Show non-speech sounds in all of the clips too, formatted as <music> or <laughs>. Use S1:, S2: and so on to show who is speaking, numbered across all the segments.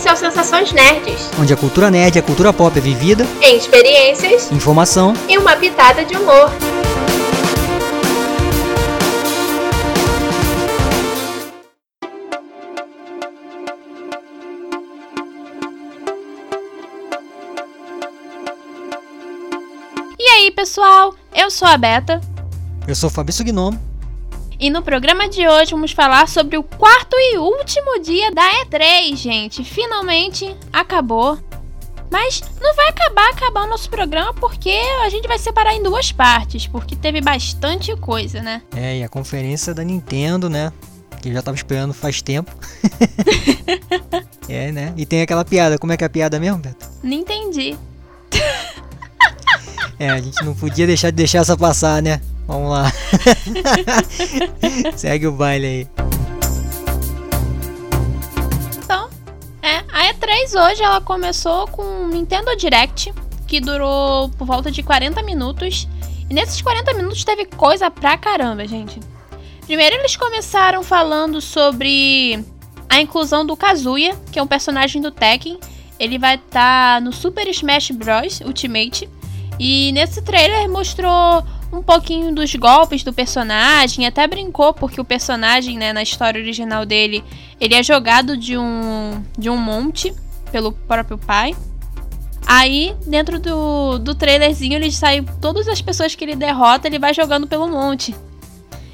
S1: Esse é o Sensações Nerds,
S2: onde a cultura nerd e a cultura pop é vivida
S1: em experiências,
S2: informação
S1: e uma pitada de humor.
S3: E aí, pessoal? Eu sou a Beta.
S2: Eu sou o Fabrício Gnome.
S3: E no programa de hoje vamos falar sobre o quarto e último dia da E3, gente. Finalmente acabou. Mas não vai acabar acabar o nosso programa porque a gente vai separar em duas partes, porque teve bastante coisa, né?
S2: É, e a conferência da Nintendo, né? Que eu já tava esperando faz tempo. <laughs> é, né? E tem aquela piada. Como é que é a piada mesmo, Beto?
S3: Não entendi.
S2: É, a gente não podia deixar de deixar essa passar, né? Vamos lá. <laughs> Segue o baile aí.
S3: Então, é, a E3 hoje ela começou com um Nintendo Direct, que durou por volta de 40 minutos. E nesses 40 minutos teve coisa pra caramba, gente. Primeiro eles começaram falando sobre a inclusão do Kazuya, que é um personagem do Tekken. Ele vai estar tá no Super Smash Bros. Ultimate. E nesse trailer mostrou um pouquinho dos golpes do personagem, até brincou porque o personagem, né, na história original dele, ele é jogado de um de um monte pelo próprio pai. Aí, dentro do, do trailerzinho, ele sai todas as pessoas que ele derrota, ele vai jogando pelo monte.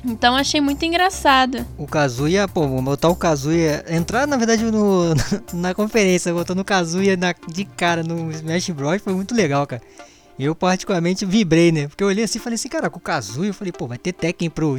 S3: Então achei muito engraçado.
S2: O Kazuya, pô, botar o Kazuya. Entrar, na verdade, no, <laughs> na conferência, botando o Kazuya na, de cara no Smash Bros. foi muito legal, cara. Eu particularmente vibrei, né? Porque eu olhei assim e falei assim, cara, com o Kazuya, eu falei, pô, vai ter Tekken pro,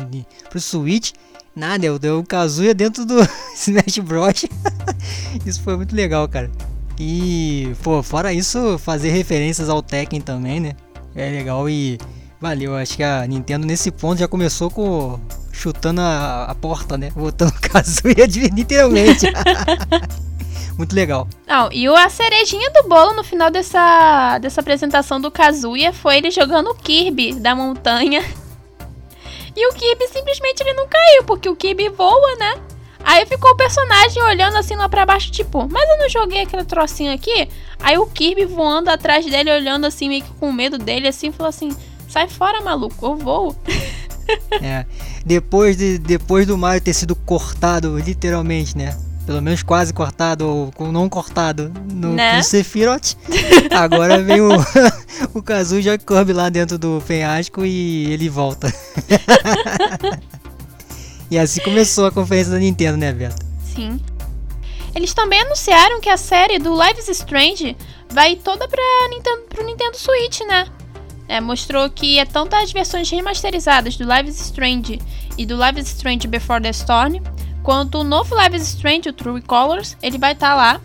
S2: pro Switch. Nada, eu dei o Kazuya dentro do <laughs> Smash Bros. <laughs> isso foi muito legal, cara. E, pô, fora isso, fazer referências ao Tekken também, né? É legal e valeu. Acho que a Nintendo nesse ponto já começou com chutando a, a porta, né? Botando o Kazuya de, literalmente. <laughs> muito legal.
S3: Não, e a cerejinha do bolo no final dessa, dessa apresentação do Kazuya foi ele jogando o Kirby da montanha. E o Kirby simplesmente ele não caiu, porque o Kirby voa, né? Aí ficou o personagem olhando assim lá pra baixo, tipo, mas eu não joguei aquele trocinho aqui? Aí o Kirby voando atrás dele, olhando assim, meio que com medo dele, assim, falou assim: sai fora, maluco, eu vou. <laughs>
S2: É, depois, de, depois do Mario ter sido cortado, literalmente, né? Pelo menos quase cortado ou não cortado no, né? no Sephiroth. <laughs> Agora vem o, <laughs> o Kazu já lá dentro do penhasco e ele volta. <laughs> e assim começou a conferência da Nintendo, né, Beto?
S3: Sim. Eles também anunciaram que a série do Life is Strange vai toda pra Nintendo, pro Nintendo Switch, né? É, mostrou que é tanto as versões remasterizadas do Life is Strange e do Life is Strange Before the Storm, quanto o novo Live is Strange, o True Colors, ele vai estar tá lá.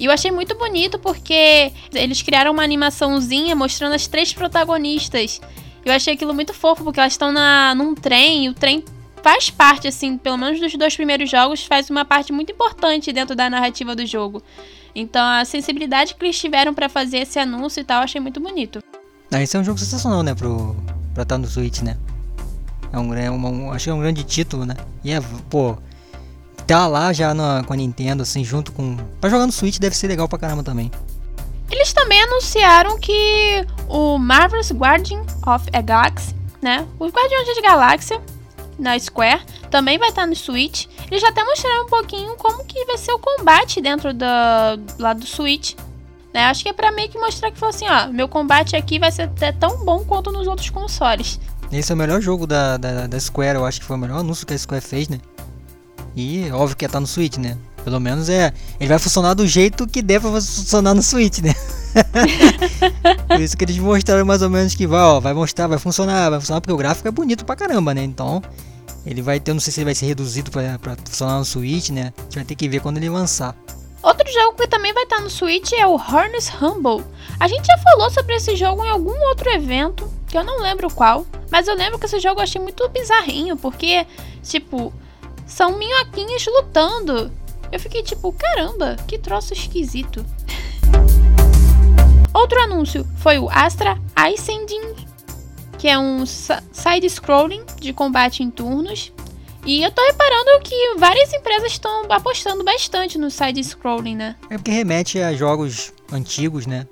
S3: E eu achei muito bonito porque eles criaram uma animaçãozinha mostrando as três protagonistas. Eu achei aquilo muito fofo porque elas estão num trem e o trem faz parte, assim, pelo menos dos dois primeiros jogos, faz uma parte muito importante dentro da narrativa do jogo. Então a sensibilidade que eles tiveram para fazer esse anúncio e tal, achei muito bonito.
S2: Ah, esse é um jogo sensacional, né, pro, pra estar no Switch, né? É um, é um, acho que é um grande título, né? E é, pô, tá lá já na, com a Nintendo, assim, junto com. Pra jogar no Switch deve ser legal pra caramba também.
S3: Eles também anunciaram que o Marvel's Guardian of a Galaxy, né? Os Guardiões da Galáxia na Square também vai estar no Switch. Eles já até mostraram um pouquinho como que vai ser o combate dentro da, lá do Switch. Né? Acho que é pra meio que mostrar que foi assim, ó, meu combate aqui vai ser até tão bom quanto nos outros consoles.
S2: Esse é o melhor jogo da, da, da Square, eu acho que foi o melhor anúncio que a Square fez, né? E óbvio que ia estar no Switch, né? Pelo menos é. Ele vai funcionar do jeito que deve funcionar no Switch, né? <laughs> Por isso que eles mostraram mais ou menos que vai, ó, vai mostrar, vai funcionar, vai funcionar porque o gráfico é bonito pra caramba, né? Então, ele vai ter, não sei se ele vai ser reduzido pra, pra funcionar no Switch, né? A gente vai ter que ver quando ele lançar.
S3: Outro jogo que também vai estar no Switch é o Harness Humble. A gente já falou sobre esse jogo em algum outro evento, que eu não lembro qual, mas eu lembro que esse jogo eu achei muito bizarrinho, porque, tipo, são minhoquinhas lutando. Eu fiquei tipo, caramba, que troço esquisito. <laughs> Outro anúncio foi o Astra Ascending, que é um side-scrolling de combate em turnos. E eu tô reparando que várias empresas estão apostando bastante no side-scrolling, né?
S2: É porque remete a jogos antigos, né?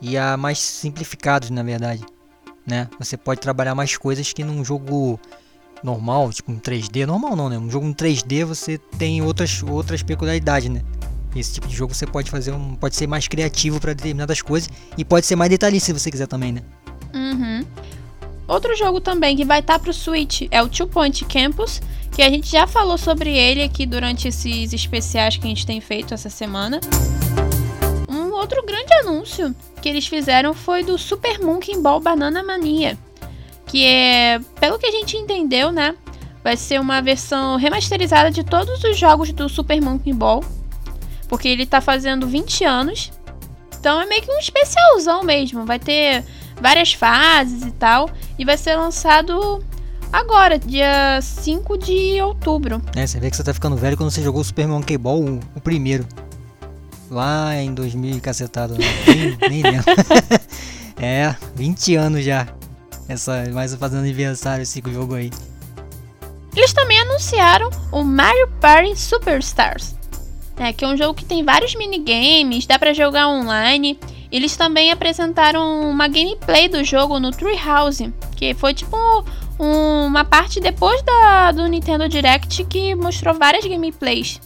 S2: E a mais simplificados, na verdade. Né? Você pode trabalhar mais coisas que num jogo normal, tipo um 3D. Normal não, né? Um jogo em 3D você tem outras, outras peculiaridades, né? Esse tipo de jogo você pode fazer um. pode ser mais criativo para determinadas coisas e pode ser mais detalhista se você quiser também, né?
S3: Uhum. Outro jogo também que vai estar tá pro Switch é o Two Point Campus, que a gente já falou sobre ele aqui durante esses especiais que a gente tem feito essa semana. Um outro grande anúncio que eles fizeram foi do Super Monkey Ball Banana Mania, que é, pelo que a gente entendeu, né, vai ser uma versão remasterizada de todos os jogos do Super Monkey Ball, porque ele tá fazendo 20 anos. Então é meio que um especialzão mesmo, vai ter várias fases e tal. E vai ser lançado agora, dia 5 de outubro.
S2: É, você vê que você tá ficando velho quando você jogou o Super Monkey Ball, o, o primeiro. Lá em 2000 cacetado, né? nem, nem lembro. <laughs> é, 20 anos já. Essa, mais fazendo aniversário esse jogo aí.
S3: Eles também anunciaram o Mario Party Superstars. É, que é um jogo que tem vários minigames, dá para jogar online eles também apresentaram uma gameplay do jogo no Treehouse, que foi tipo um, uma parte depois da, do Nintendo Direct que mostrou várias gameplays,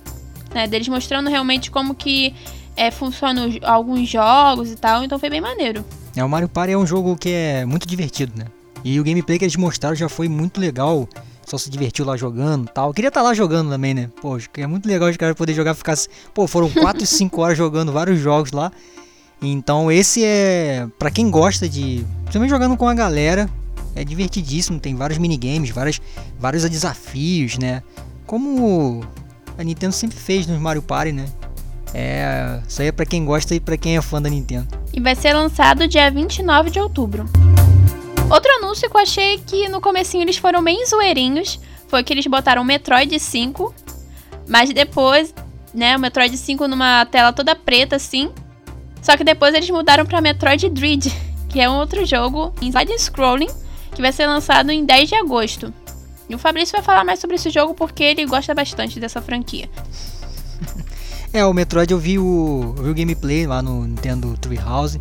S3: né, deles mostrando realmente como que é, funcionam alguns jogos e tal, então foi bem maneiro.
S2: É, o Mario Party é um jogo que é muito divertido, né? E o gameplay que eles mostraram já foi muito legal. Só se divertiu lá jogando tal. Eu queria estar tá lá jogando também, né? Pô, é muito legal os caras poder jogar, ficar. Pô, foram 4 e 5 horas jogando vários jogos lá. Então esse é para quem gosta de, também jogando com a galera, é divertidíssimo, tem vários minigames, várias, vários desafios, né? Como a Nintendo sempre fez nos Mario Party, né? É, isso aí é para quem gosta e para quem é fã da Nintendo.
S3: E vai ser lançado dia 29 de outubro. Outro anúncio que eu achei que no comecinho eles foram bem zoeirinhos foi que eles botaram o Metroid 5, mas depois, né, o Metroid 5 numa tela toda preta assim, só que depois eles mudaram para Metroid Dread, <laughs> que é um outro jogo em side-scrolling que vai ser lançado em 10 de agosto. E o Fabrício vai falar mais sobre esse jogo porque ele gosta bastante dessa franquia.
S2: É, o Metroid eu vi o, eu vi o gameplay lá no Nintendo Treehouse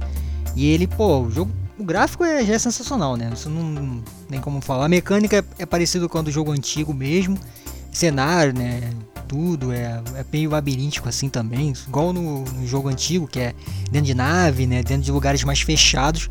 S2: e ele, pô, o jogo, o gráfico é, já é sensacional, né? Isso não tem como falar. A mecânica é, é parecido com a do jogo antigo mesmo, cenário, né? tudo, é, é meio labiríntico assim também, igual no, no, jogo antigo, que é dentro de nave, né, dentro de lugares mais fechados.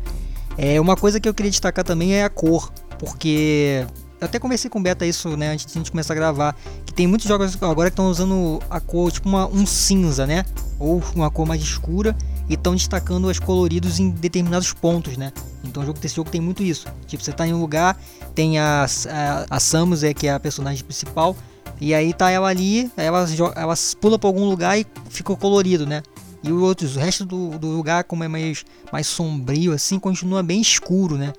S2: É uma coisa que eu queria destacar também é a cor, porque até conversei com o Beta isso, né, antes de a gente começar a gravar, que tem muitos jogos agora que estão usando a cor tipo uma, um cinza, né, ou uma cor mais escura e estão destacando as coloridos em determinados pontos, né? Então o jogo desse jogo tem muito isso. Tipo, você está em um lugar, tem a, a, a Samus, é, que é a personagem principal, e aí tá ela ali, ela, ela pula pra algum lugar e ficou colorido, né? E o, outro, o resto do, do lugar, como é mais, mais sombrio assim, continua bem escuro, né?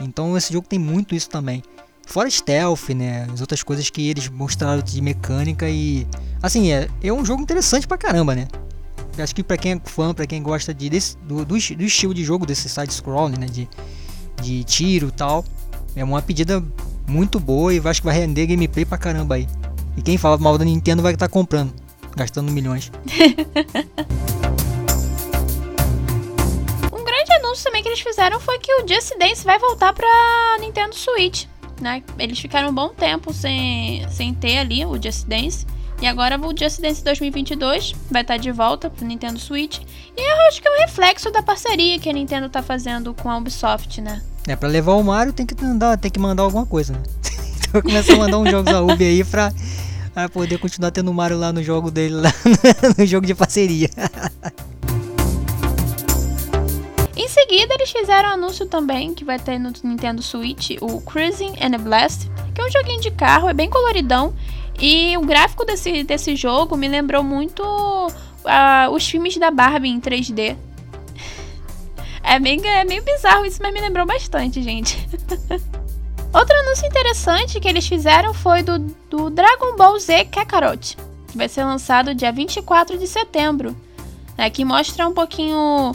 S2: Então esse jogo tem muito isso também. Fora stealth, né? As outras coisas que eles mostraram de mecânica e. Assim, é, é um jogo interessante pra caramba, né? Eu acho que pra quem é fã, pra quem gosta de, desse, do, do, do estilo de jogo, desse side-scrolling, né? De, de tiro e tal. É uma pedida muito boa e acho que vai render gameplay pra caramba aí. E quem fala mal da Nintendo vai estar tá comprando, gastando milhões. <laughs>
S3: um grande anúncio também que eles fizeram foi que o Just Dance vai voltar pra Nintendo Switch. Né? Eles ficaram um bom tempo sem, sem ter ali o Just Dance. E agora o Just Dance 2022 vai estar tá de volta pro Nintendo Switch. E eu acho que é um reflexo da parceria que a Nintendo tá fazendo com a Ubisoft, né?
S2: É, pra levar o Mario tem que mandar, tem que mandar alguma coisa, né? <laughs> então começa a mandar uns jogos a Ubi aí pra, pra poder continuar tendo o Mario lá no jogo dele, lá <laughs> no jogo de parceria. <laughs>
S3: Em seguida, eles fizeram um anúncio também que vai ter no Nintendo Switch o Cruising and Blast, que é um joguinho de carro, é bem coloridão. E o gráfico desse, desse jogo me lembrou muito uh, os filmes da Barbie em 3D. <laughs> É meio, é meio bizarro isso, mas me lembrou bastante, gente. <laughs> Outro anúncio interessante que eles fizeram foi do, do Dragon Ball Z Kakarot, que vai ser lançado dia 24 de setembro, né, que mostra um pouquinho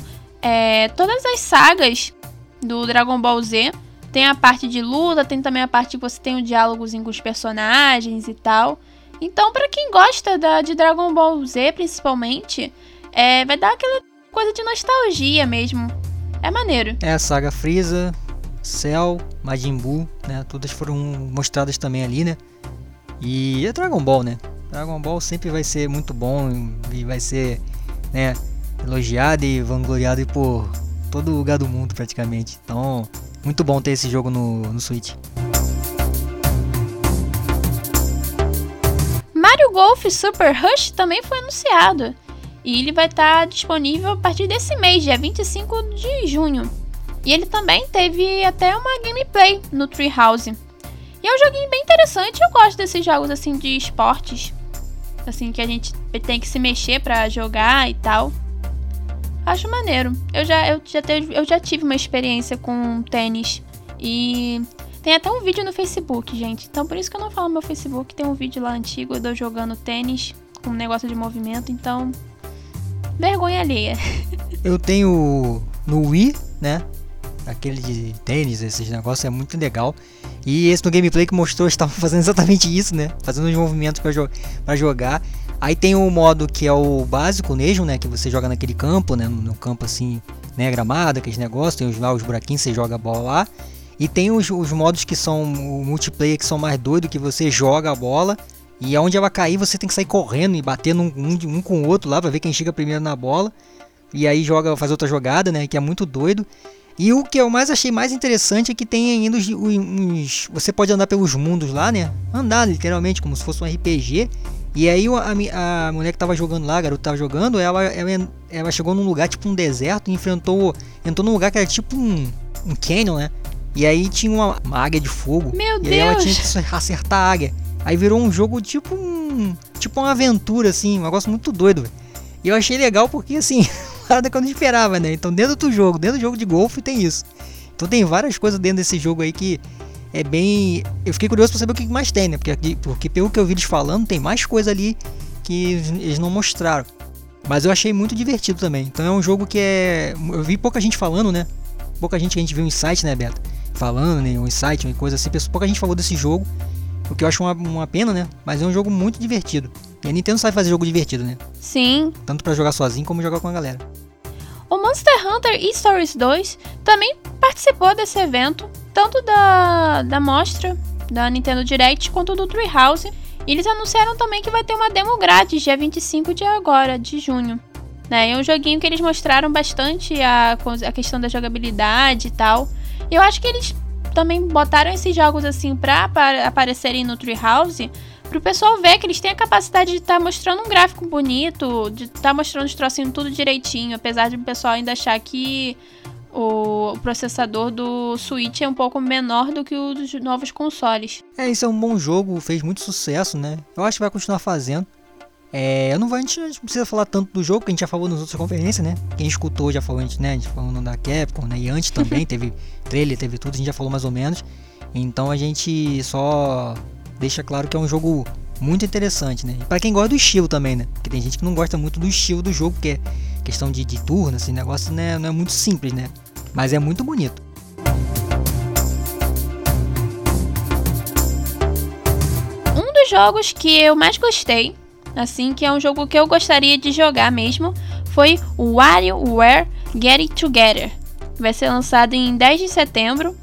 S3: é, todas as sagas do Dragon Ball Z, Tem a parte de luta, tem também a parte que você tem o diálogos com os personagens e tal. Então, para quem gosta da, de Dragon Ball Z, principalmente, é, vai dar aquela coisa de nostalgia mesmo. É maneiro.
S2: É a saga Freeza, Cell, Majin Buu, né? Todas foram mostradas também ali, né? E é Dragon Ball, né? Dragon Ball sempre vai ser muito bom e vai ser, né, elogiado e vangloriado por todo lugar do mundo praticamente. Então, muito bom ter esse jogo no, no Switch.
S3: Mario Golf Super Rush também foi anunciado. E ele vai estar disponível a partir desse mês, dia 25 de junho. E ele também teve até uma gameplay no Treehouse. E é um joguinho bem interessante, eu gosto desses jogos assim de esportes. Assim, que a gente tem que se mexer para jogar e tal. Acho maneiro. Eu já, eu, já teve, eu já tive uma experiência com tênis. E tem até um vídeo no Facebook, gente. Então por isso que eu não falo no meu Facebook. Tem um vídeo lá antigo eu jogando tênis com um negócio de movimento. Então, vergonha alheia. <laughs>
S2: Eu tenho no Wii, né? Aquele de tênis, esses negócios é muito legal. E esse no gameplay que mostrou estava <laughs> fazendo exatamente isso, né? Fazendo os movimentos para jo jogar. Aí tem o modo que é o básico mesmo, né? Que você joga naquele campo, né? No campo assim, né? Gramado, aqueles negócios. Tem os, lá os buraquinhos, você joga a bola lá. E tem os, os modos que são o multiplayer, que são mais doidos, que você joga a bola. E aonde ela cair, você tem que sair correndo e batendo um, um, um com o outro lá, pra ver quem chega primeiro na bola. E aí joga, faz outra jogada, né? Que é muito doido. E o que eu mais achei mais interessante é que tem ainda os, os, Você pode andar pelos mundos lá, né? Andar literalmente, como se fosse um RPG. E aí a, a mulher que tava jogando lá, a garota tava jogando, ela, ela, ela chegou num lugar tipo um deserto e enfrentou. Entrou num lugar que era tipo um, um canyon, né? E aí tinha uma, uma águia de fogo.
S3: Meu
S2: e
S3: Deus!
S2: aí ela tinha que acertar a águia. Aí virou um jogo tipo um. Tipo uma aventura, assim, um negócio muito doido. Véio. E eu achei legal porque assim, <laughs> nada que eu não esperava, né? Então dentro do jogo, dentro do jogo de golfe tem isso. Então tem várias coisas dentro desse jogo aí que é bem. Eu fiquei curioso para saber o que mais tem, né? Porque, porque pelo que eu vi eles falando, tem mais coisa ali que eles não mostraram. Mas eu achei muito divertido também. Então é um jogo que é. Eu vi pouca gente falando, né? Pouca gente que a gente viu em site, né, Beto? Falando, né? Um site, uma coisa assim. Pouca gente falou desse jogo. O que eu acho uma, uma pena, né? Mas é um jogo muito divertido. E a Nintendo sabe fazer jogo divertido, né?
S3: Sim.
S2: Tanto para jogar sozinho como jogar com a galera.
S3: O Monster Hunter e-Stories 2 também participou desse evento, tanto da, da mostra da Nintendo Direct quanto do Treehouse. E eles anunciaram também que vai ter uma demo grátis dia 25 de agora, de junho. Né? É um joguinho que eles mostraram bastante a, a questão da jogabilidade e tal. E eu acho que eles também botaram esses jogos assim pra aparecerem no Treehouse pro pessoal ver que eles têm a capacidade de estar tá mostrando um gráfico bonito, de estar tá mostrando os trocinhos tudo direitinho, apesar de o pessoal ainda achar que o processador do Switch é um pouco menor do que o dos novos consoles.
S2: É, isso é um bom jogo, fez muito sucesso, né? Eu acho que vai continuar fazendo. É, eu não vou, a gente não precisa falar tanto do jogo, que a gente já falou nas outras conferências, né? Quem escutou já falou antes, né? A gente falando da Capcom, né? E antes também <laughs> teve trailer, teve tudo, a gente já falou mais ou menos. Então a gente só deixa claro que é um jogo muito interessante, né? Para quem gosta do estilo também, né? Porque tem gente que não gosta muito do estilo do jogo, porque é questão de, de turno, esse negócio né? não é muito simples, né? Mas é muito bonito.
S3: Um dos jogos que eu mais gostei, assim, que é um jogo que eu gostaria de jogar mesmo, foi o WarioWare Get It Together. Vai ser lançado em 10 de setembro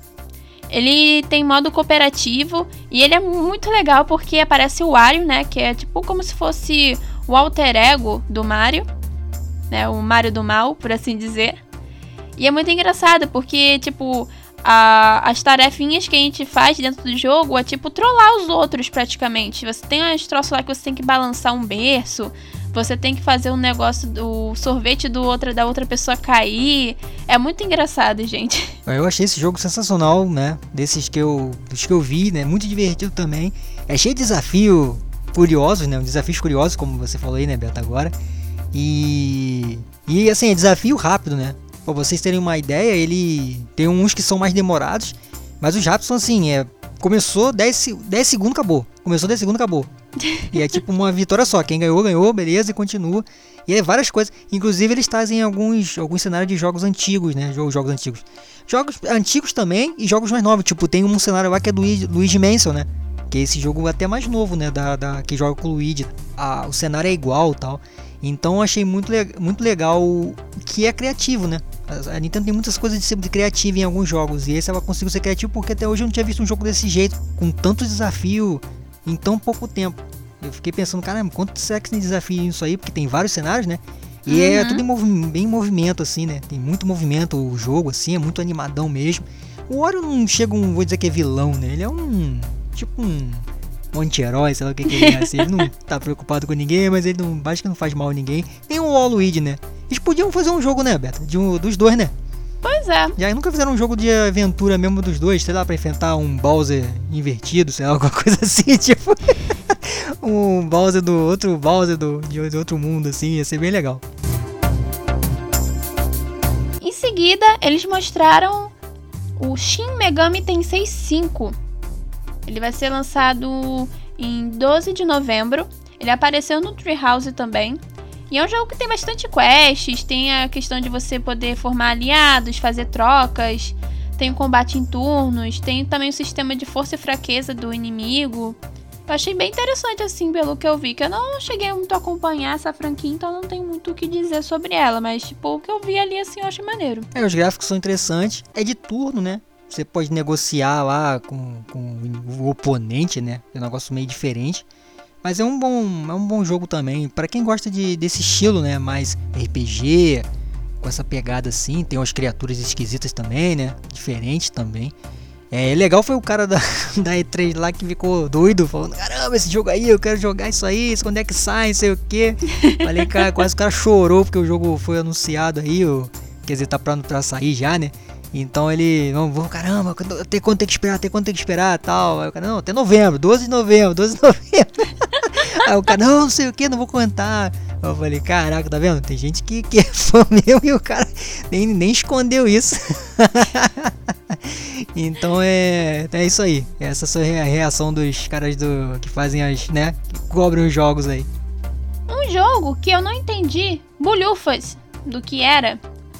S3: ele tem modo cooperativo e ele é muito legal porque aparece o Wario, né? Que é tipo como se fosse o alter ego do Mario, né? O Mario do mal, por assim dizer. E é muito engraçado porque, tipo, a, as tarefinhas que a gente faz dentro do jogo é tipo trollar os outros praticamente. Você tem umas troços lá que você tem que balançar um berço, você tem que fazer um negócio do sorvete do outra, da outra pessoa cair. É muito engraçado, gente. <laughs>
S2: Eu achei esse jogo sensacional, né? Desses que eu, dos que eu vi, né? Muito divertido também. É cheio de desafio curiosos, né? Desafios curiosos, como você falou aí, né, Beto, agora. E. E assim, é desafio rápido, né? Pra vocês terem uma ideia, ele tem uns que são mais demorados, mas rápidos são assim, é. Começou 10, 10 segundos, acabou. Começou 10 segundos, acabou. E é tipo uma vitória só. Quem ganhou, ganhou, beleza, e continua. E é várias coisas. Inclusive, eles trazem alguns, alguns cenários de jogos antigos, né? Jogos, jogos antigos. Jogos antigos também e jogos mais novos. Tipo, tem um cenário lá que é do Luigi, Mansion, né? Que é esse jogo até mais novo, né? Da, da, que joga com o Luigi. Ah, o cenário é igual tal. Então achei muito, muito legal que é criativo, né? A Nintendo tem muitas coisas de ser criativa em alguns jogos. E esse ela conseguiu ser criativo porque até hoje eu não tinha visto um jogo desse jeito, com tanto desafio em tão pouco tempo. Eu fiquei pensando, caramba, quanto será que tem desafio isso aí? Porque tem vários cenários, né? E é uhum. é tudo em movi bem em movimento, assim, né? Tem muito movimento o jogo, assim, é muito animadão mesmo. O Wario não chega um, vou dizer que é vilão, né? Ele é um. Tipo um. Um anti-herói, sei lá o que, que ele é. Assim. Ele não <laughs> tá preocupado com ninguém, mas ele não. Acho que não faz mal a ninguém. Tem o Waluigi, né? Eles podiam fazer um jogo, né, Beto? De um, dos dois, né?
S3: Pois é.
S2: Já nunca fizeram um jogo de aventura mesmo dos dois, sei lá, pra enfrentar um Bowser invertido, sei lá, <laughs> alguma coisa assim, <laughs> tipo. um Bowser do outro Bowser do, de outro mundo, assim, ia ser bem legal.
S3: Em seguida, eles mostraram o Shin Megami Tensei 5. Ele vai ser lançado em 12 de novembro. Ele apareceu no Treehouse também. E é um jogo que tem bastante quests, tem a questão de você poder formar aliados, fazer trocas, tem o combate em turnos, tem também o sistema de força e fraqueza do inimigo. Eu achei bem interessante, assim, pelo que eu vi, que eu não cheguei muito a acompanhar essa franquia, então não tem muito o que dizer sobre ela, mas, tipo, o que eu vi ali, assim, eu achei maneiro.
S2: É, os gráficos são interessantes, é de turno, né? Você pode negociar lá com, com o oponente, né? É um negócio meio diferente. Mas é um bom, é um bom jogo também. para quem gosta de, desse estilo, né? Mais RPG, com essa pegada assim. Tem umas criaturas esquisitas também, né? Diferente também. É legal foi o cara da, <laughs> da E3 lá que ficou doido, falando: caramba, esse jogo aí, eu quero jogar isso aí, quando é que sai, não sei o que. Falei, cara, quase o cara chorou porque o jogo foi anunciado aí, ou, quer dizer, tá pra, pra sair já, né? Então ele, vou, caramba, até quando tem que esperar, até quando tem que esperar tal. Aí o cara, não, até novembro, 12 de novembro, 12 de novembro. <laughs> aí o cara, não, não sei o que, não vou contar. Eu falei, caraca, tá vendo? Tem gente que, que é <laughs> fã meu e o cara nem, nem escondeu isso. <laughs> então é, é isso aí. Essa é a reação dos caras do que fazem as, né, que cobrem os jogos aí.
S3: Um jogo que eu não entendi bolhufas do que era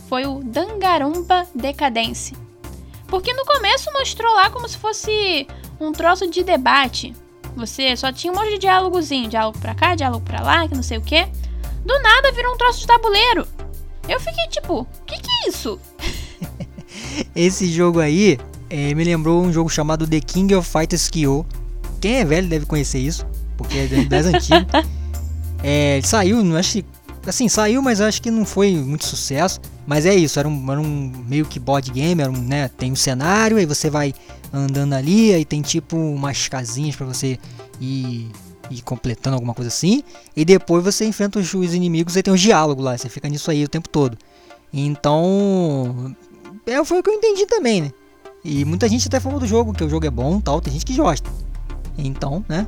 S3: foi o Dangarumba Decadence. Porque no começo mostrou lá como se fosse um troço de debate. Você só tinha um monte de diálogozinho, diálogo pra cá, diálogo pra lá, que não sei o que. Do nada virou um troço de tabuleiro. Eu fiquei tipo, o que, que é isso? <laughs>
S2: Esse jogo aí é, me lembrou um jogo chamado The King of Fighters Kyo. Quem é velho deve conhecer isso, porque é das antigas. <laughs> É, saiu, não acho que. Assim, saiu, mas acho que não foi muito sucesso. Mas é isso, era um, era um meio que board game, era um, né, tem um cenário, aí você vai andando ali, aí tem tipo umas casinhas para você ir e completando alguma coisa assim. E depois você enfrenta os, os inimigos e tem um diálogo lá. Você fica nisso aí o tempo todo. Então. É, foi o que eu entendi também, né? E muita gente até falou do jogo, que o jogo é bom tal. Tem gente que gosta. Então, né?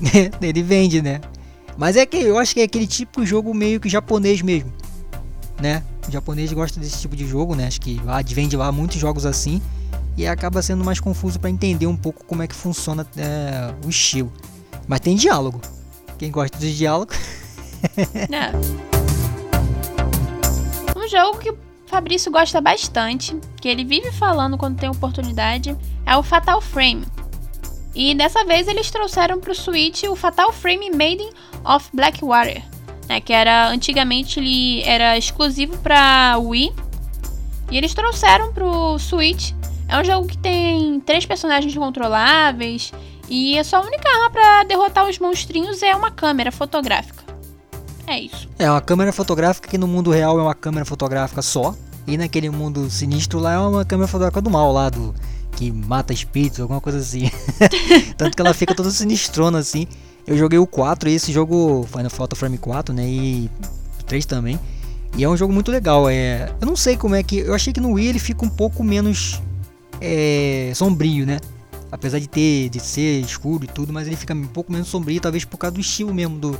S2: <laughs> Ele vende, né? Mas é que eu acho que é aquele tipo de jogo meio que japonês mesmo. Né? O japonês gosta desse tipo de jogo, né? Acho que vende lá muitos jogos assim. E acaba sendo mais confuso para entender um pouco como é que funciona é, o estilo. Mas tem diálogo. Quem gosta de diálogo.
S3: Não. <laughs> Um jogo que o Fabrício gosta bastante, que ele vive falando quando tem oportunidade, é o Fatal Frame. E dessa vez eles trouxeram para o Switch o Fatal Frame Maiden of Blackwater, né, que era antigamente ele era exclusivo para Wii. E eles trouxeram para o Switch. É um jogo que tem três personagens controláveis e a sua única arma para derrotar os monstrinhos é uma câmera fotográfica. É isso.
S2: É uma câmera fotográfica que no mundo real é uma câmera fotográfica só. E naquele mundo sinistro lá é uma câmera fotográfica do mal lá, do que mata espíritos, alguma coisa assim. <laughs> Tanto que ela fica toda sinistrona assim. Eu joguei o 4 e esse jogo Final Photo Frame 4, né? E o 3 também. E é um jogo muito legal. É, eu não sei como é que. Eu achei que no Wii ele fica um pouco menos é, sombrio, né? apesar de ter de ser escuro e tudo, mas ele fica um pouco menos sombrio, talvez por causa do estilo mesmo do,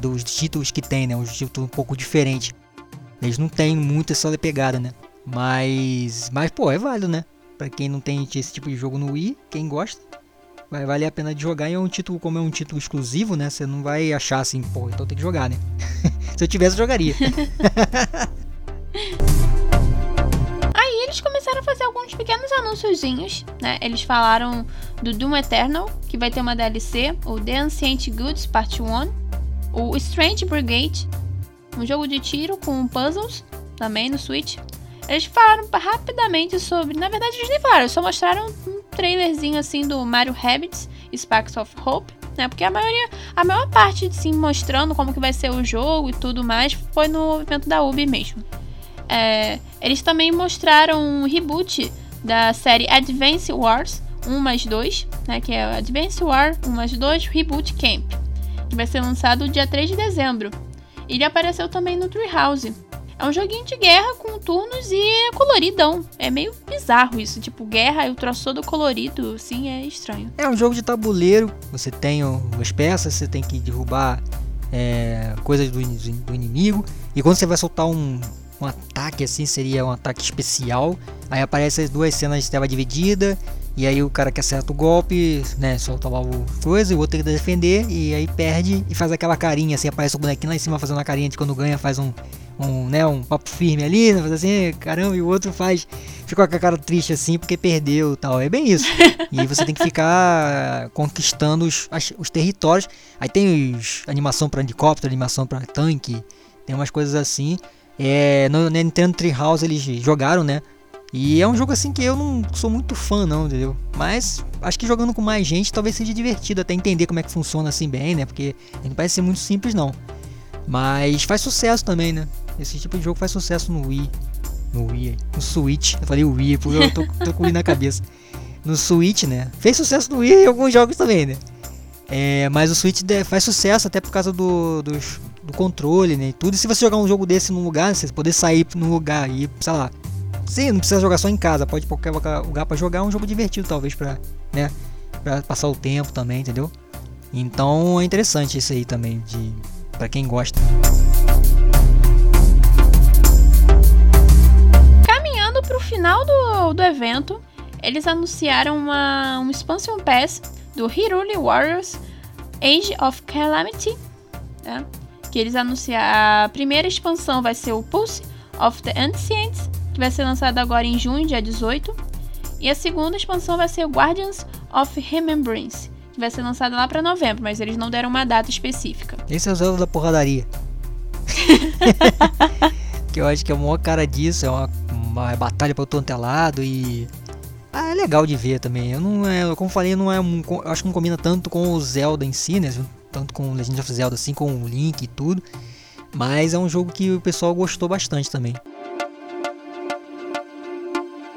S2: dos títulos que tem, né? Um título um pouco diferente. Eles não têm muito essa pegada, né? Mas, mas pô, é válido, né? Para quem não tem esse tipo de jogo no Wii, quem gosta, vai valer a pena de jogar e é um título, como é um título exclusivo, né? Você não vai achar assim, pô, então tem que jogar, né? <laughs> Se eu tivesse, eu jogaria. <laughs>
S3: Aí eles começaram a fazer alguns pequenos anúnciozinhos, né? Eles falaram do Doom Eternal, que vai ter uma DLC, o The Ancient Goods Part 1, o Strange Brigade, um jogo de tiro com puzzles, também no Switch. Eles falaram rapidamente sobre. Na verdade, eles nem falaram, só mostraram um trailerzinho assim do Mario Rabbids Sparks of Hope. Né, porque a maioria, a maior parte de sim mostrando como que vai ser o jogo e tudo mais foi no evento da Ubi mesmo. É, eles também mostraram um reboot da série Advance Wars 1 mais 2, né, que é Advance War 1 mais 2 Reboot Camp, que vai ser lançado dia 3 de dezembro. Ele apareceu também no Treehouse. É um joguinho de guerra com turnos e é coloridão. É meio bizarro isso. Tipo, guerra e o troço todo colorido, assim, é estranho.
S2: É um jogo de tabuleiro. Você tem as peças, você tem que derrubar é, coisas do, do, inimigo. E quando você vai soltar um, um ataque, assim, seria um ataque especial. Aí aparecem as duas cenas de tela dividida. E aí o cara que acerta o golpe, né, solta lá o coisa, e o outro tem que defender, e aí perde e faz aquela carinha, assim, aparece o bonequinho lá em cima fazendo a carinha de quando ganha, faz um, um, né, um papo firme ali, né, assim, caramba, e o outro faz, fica com a cara triste assim porque perdeu tal. É bem isso. <laughs> E você tem que ficar conquistando os, os territórios. Aí tem os, animação para helicóptero, animação para tanque, tem umas coisas assim. É, no Nintendo Treehouse eles jogaram, né? E é um jogo assim que eu não sou muito fã não, entendeu? Mas acho que jogando com mais gente talvez seja divertido até entender como é que funciona assim bem, né? Porque não parece ser muito simples não. Mas faz sucesso também, né? Esse tipo de jogo faz sucesso no Wii. No Wii, no Switch. Eu falei Wii porque eu tô, tô com o Wii na cabeça. No Switch, né? Fez sucesso no Wii e alguns jogos também, né? É, mas o Switch faz sucesso até por causa do, do, do controle, né? E tudo. E se você jogar um jogo desse num lugar, você poder sair num lugar e, sei lá, Sim, não precisa jogar só em casa, pode ir pra qualquer lugar para jogar, é um jogo divertido talvez para, né, para passar o tempo também, entendeu? Então é interessante isso aí também de para quem gosta.
S3: Caminhando para o final do, do evento, eles anunciaram uma, um expansion pass do Hiruli Warriors Age of Calamity, né? que eles anunciaram a primeira expansão vai ser o Pulse of the Ancients que vai ser lançado agora em junho, dia 18. E a segunda expansão vai ser Guardians of Remembrance, que vai ser lançado lá para novembro, mas eles não deram uma data específica.
S2: Esse é o Zelda da porradaria. <laughs> <laughs> que eu acho que é a maior cara disso, é uma, uma batalha para todo é lado e ah, é legal de ver também. Eu não é, como falei, não é um, acho que não combina tanto com o Zelda em si, né? Tanto com Legend of Zelda assim, com o Link e tudo. Mas é um jogo que o pessoal gostou bastante também.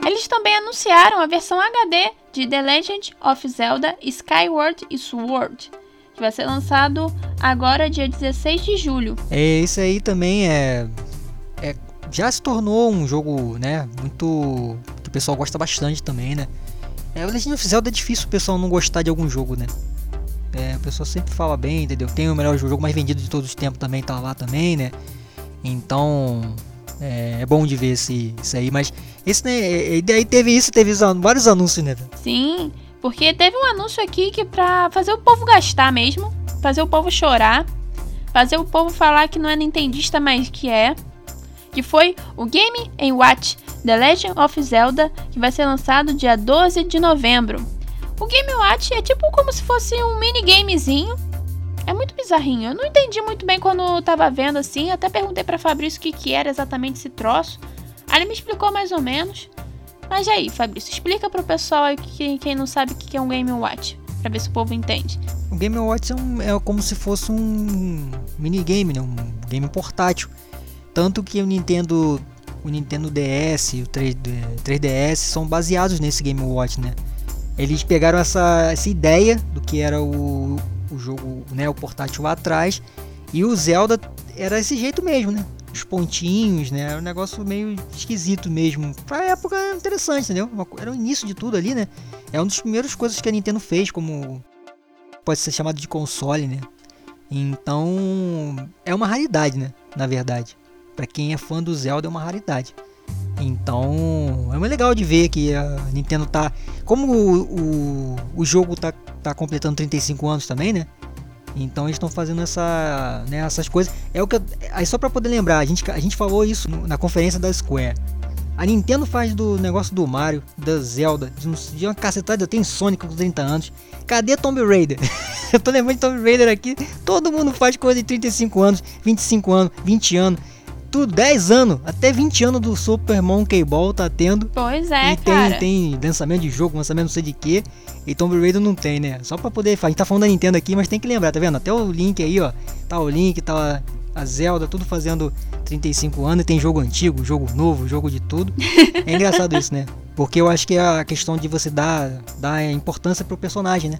S3: Eles também anunciaram a versão HD de The Legend of Zelda Skyward Sword, que vai ser lançado agora dia 16 de julho.
S2: É, isso aí também é já se tornou um jogo, né, muito que o pessoal gosta bastante também, né? É, o Legend of Zelda é difícil o pessoal não gostar de algum jogo, né? É, o pessoal sempre fala bem, entendeu? Tem o melhor jogo mais vendido de todos os tempos também, tá lá também, né? Então, é, é bom de ver esse, isso aí, mas esse, né, e daí teve isso, teve vários anúncios, né?
S3: Sim, porque teve um anúncio aqui que pra fazer o povo gastar mesmo, fazer o povo chorar, fazer o povo falar que não é nintendista, mas que é, que foi o Game Watch The Legend of Zelda, que vai ser lançado dia 12 de novembro. O Game Watch é tipo como se fosse um minigamezinho é muito bizarrinho. Eu não entendi muito bem quando eu tava vendo assim. Até perguntei para Fabrício o que, que era exatamente esse troço. Aí ele me explicou mais ou menos. Mas e aí, Fabrício, explica pro pessoal aí que, quem não sabe o que é um Game Watch. Pra ver se o povo entende.
S2: O Game Watch é, um, é como se fosse um minigame, né? Um game portátil. Tanto que o Nintendo, o Nintendo DS e o 3, 3DS são baseados nesse Game Watch, né? Eles pegaram essa, essa ideia do que era o, o jogo, né, o portátil lá atrás. E o Zelda era esse jeito mesmo, né? Os pontinhos, né? Era um negócio meio esquisito mesmo. Pra época era interessante, entendeu? Era o início de tudo ali, né? É uma das primeiras coisas que a Nintendo fez como pode ser chamado de console, né? Então, é uma raridade, né? Na verdade, para quem é fã do Zelda é uma raridade. Então, é muito legal de ver que a Nintendo tá como o, o, o jogo tá tá completando 35 anos também, né? Então eles estão fazendo essa, né, essas coisas. É o que aí só para poder lembrar, a gente, a gente falou isso na conferência da Square. A Nintendo faz do negócio do Mario, da Zelda, de, de uma cacetada, eu tenho Sonic com 30 anos. Cadê Tomb Raider? <laughs> eu tô lembrando de Tomb Raider aqui. Todo mundo faz coisa de 35 anos, 25 anos, 20 anos. Tudo, 10 anos, até 20 anos do Super Monkey Ball tá tendo.
S3: Pois é,
S2: e tem,
S3: cara.
S2: tem lançamento de jogo, lançamento não sei de que. E Tomb Raider não tem, né? Só pra poder. A gente tá falando da Nintendo aqui, mas tem que lembrar, tá vendo? Até o Link aí, ó. Tá o Link, tá a Zelda, tudo fazendo 35 anos. E tem jogo antigo, jogo novo, jogo de tudo. É engraçado isso, né? Porque eu acho que é a questão de você dar, dar importância pro personagem, né?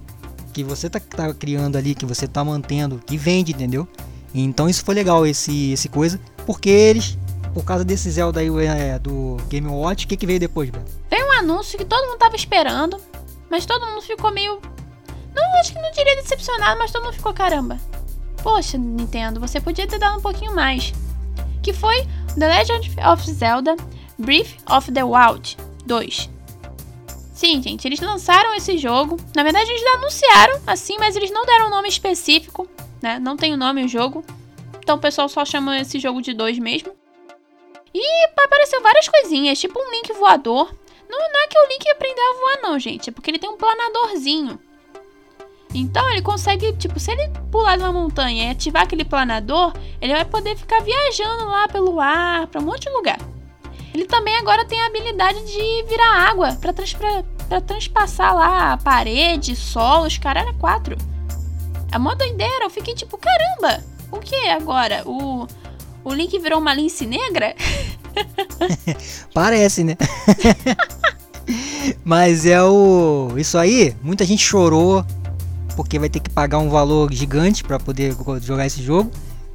S2: Que você tá, tá criando ali, que você tá mantendo, que vende, entendeu? Então isso foi legal, esse, esse coisa. Porque eles, por causa desse Zelda aí é, do Game Watch, o que, que veio depois, Beto?
S3: Veio um anúncio que todo mundo tava esperando, mas todo mundo ficou meio. Não, acho que não diria decepcionado, mas todo mundo ficou caramba. Poxa, Nintendo, você podia ter dado um pouquinho mais. Que foi The Legend of Zelda Breath of the Wild 2. Sim, gente, eles lançaram esse jogo. Na verdade, eles anunciaram assim, mas eles não deram um nome específico, né? Não tem o um nome o jogo. Então o pessoal só chama esse jogo de 2 mesmo. E apareceu várias coisinhas, tipo um Link voador. Não, não é que o Link aprendeu a voar, não, gente. É porque ele tem um planadorzinho. Então ele consegue, tipo, se ele pular de uma montanha e ativar aquele planador, ele vai poder ficar viajando lá pelo ar, para um monte de lugar. Ele também agora tem a habilidade de virar água para trans, transpassar lá a parede, solo, os caralho, quatro. É mó doideira, eu fiquei tipo, caramba, o que agora? O, o Link virou uma lince negra? <laughs>
S2: Parece, né? <laughs> Mas é o. Isso aí, muita gente chorou porque vai ter que pagar um valor gigante para poder jogar esse jogo,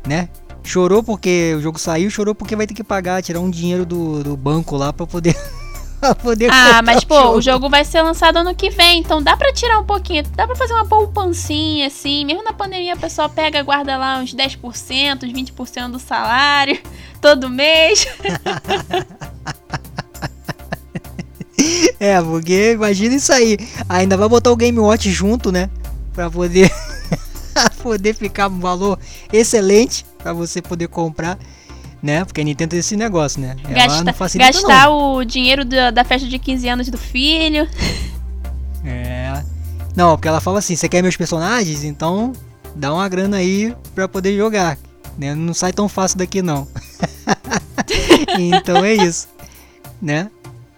S2: né? Chorou porque o jogo saiu, chorou porque vai ter que pagar, tirar um dinheiro do, do banco lá para poder <laughs> <laughs> pra poder
S3: Ah, mas pô, o jogo. o jogo vai ser lançado ano que vem, então dá pra tirar um pouquinho, dá pra fazer uma poupancinha assim, mesmo na pandemia a pessoa pega, guarda lá uns 10%, uns 20% do salário <laughs> todo mês. <laughs>
S2: é, porque imagina isso aí. Ainda vai botar o Game Watch junto, né? Pra poder poder ficar um valor excelente para você poder comprar né? Porque a Nintendo tem esse negócio, né?
S3: Gasta, gastar não. o dinheiro da, da festa de 15 anos do filho.
S2: É. Não, porque ela fala assim: você quer meus personagens? Então dá uma grana aí pra poder jogar. Né? Não sai tão fácil daqui, não. <laughs> então é isso, né?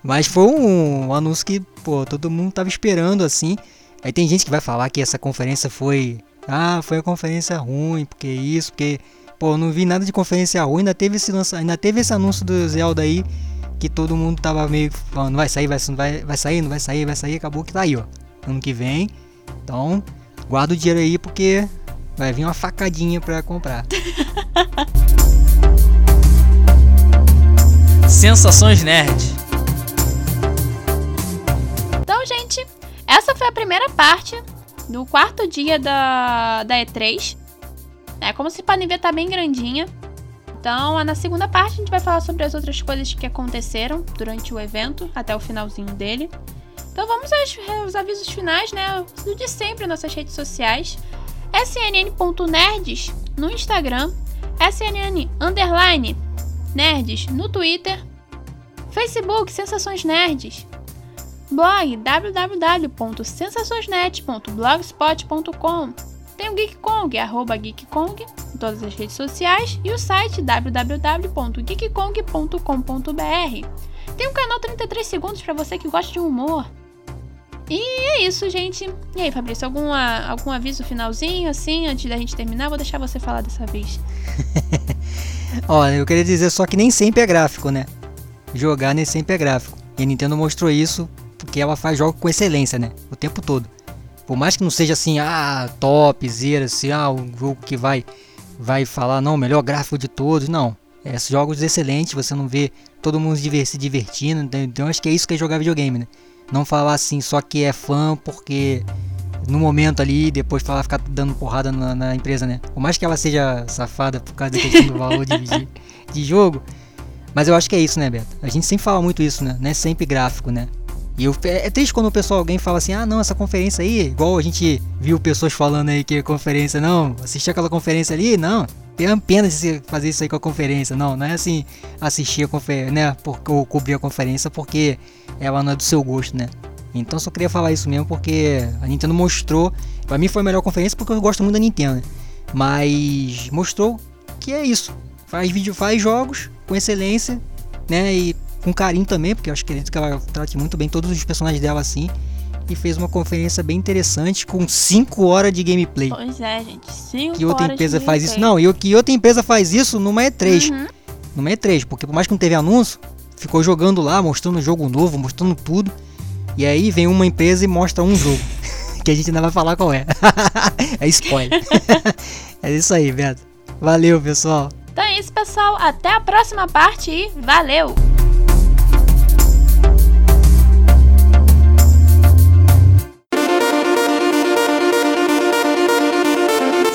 S2: Mas foi um, um anúncio que, pô, todo mundo tava esperando assim. Aí tem gente que vai falar que essa conferência foi. Ah, foi uma conferência ruim, porque isso, porque Pô, não vi nada de conferência ruim, ainda teve esse, lança, ainda teve esse anúncio do Zelda aí, que todo mundo tava meio falando, vai sair, vai, vai, vai sair, não vai sair, vai sair, acabou que tá aí, ó. Ano que vem. Então, guarda o dinheiro aí porque vai vir uma facadinha pra comprar. <laughs>
S4: Sensações Nerd.
S3: Então, gente, essa foi a primeira parte do quarto dia da, da E3. É como se a Nivea tá bem grandinha. Então, na segunda parte, a gente vai falar sobre as outras coisas que aconteceram durante o evento, até o finalzinho dele. Então, vamos aos, avisos finais, né? O de sempre nossas redes sociais. snn.nerds no Instagram, snn underline nerds no Twitter, Facebook Sensações Nerds, blog www.sensaçõesnet.blogspot.com tem o Geek Kong, arroba Geek Kong, em todas as redes sociais, e o site www.geekkong.com.br. Tem um canal 33 segundos para você que gosta de humor. E é isso, gente. E aí, Fabrício, alguma, algum aviso finalzinho, assim, antes da gente terminar? Vou deixar você falar dessa vez. <laughs>
S2: Olha, eu queria dizer só que nem sempre é gráfico, né? Jogar nem sempre é gráfico. E a Nintendo mostrou isso porque ela faz jogos com excelência, né? O tempo todo. Por mais que não seja assim, ah, top, zero, assim, ah, um jogo que vai vai falar, não, melhor gráfico de todos, não. É, jogos excelentes, você não vê todo mundo se divertindo, então acho que é isso que é jogar videogame, né? Não falar assim só que é fã porque no momento ali, depois falar ficar dando porrada na, na, empresa, né? Por mais que ela seja safada por causa da do valor de, de, de, jogo, mas eu acho que é isso, né, Beto? A gente sempre fala muito isso, né? Não é sempre gráfico, né? E eu, é, é triste quando o pessoal, alguém fala assim, ah não, essa conferência aí, igual a gente viu pessoas falando aí que a conferência, não, assistir aquela conferência ali, não, tem pena de você fazer isso aí com a conferência, não, não é assim, assistir a conferência, né, por, ou cobrir a conferência porque ela não é do seu gosto, né. Então só queria falar isso mesmo porque a Nintendo mostrou, pra mim foi a melhor conferência porque eu gosto muito da Nintendo, mas mostrou que é isso, faz vídeo, faz jogos com excelência, né, e com carinho também, porque eu acho que ela trata muito bem todos os personagens dela assim. E fez uma conferência bem interessante com 5 horas de gameplay.
S3: Pois é, gente. 5
S2: Que outra empresa faz
S3: gameplay.
S2: isso? Não, e que outra empresa faz isso numa E3.
S3: Uhum.
S2: Numa E3, porque por mais que não teve anúncio, ficou jogando lá, mostrando jogo novo, mostrando tudo. E aí vem uma empresa e mostra um jogo. <laughs> que a gente ainda vai falar qual é. <laughs> é spoiler. <laughs> é isso aí, Beto. Valeu, pessoal.
S3: Então é isso, pessoal. Até a próxima parte e valeu!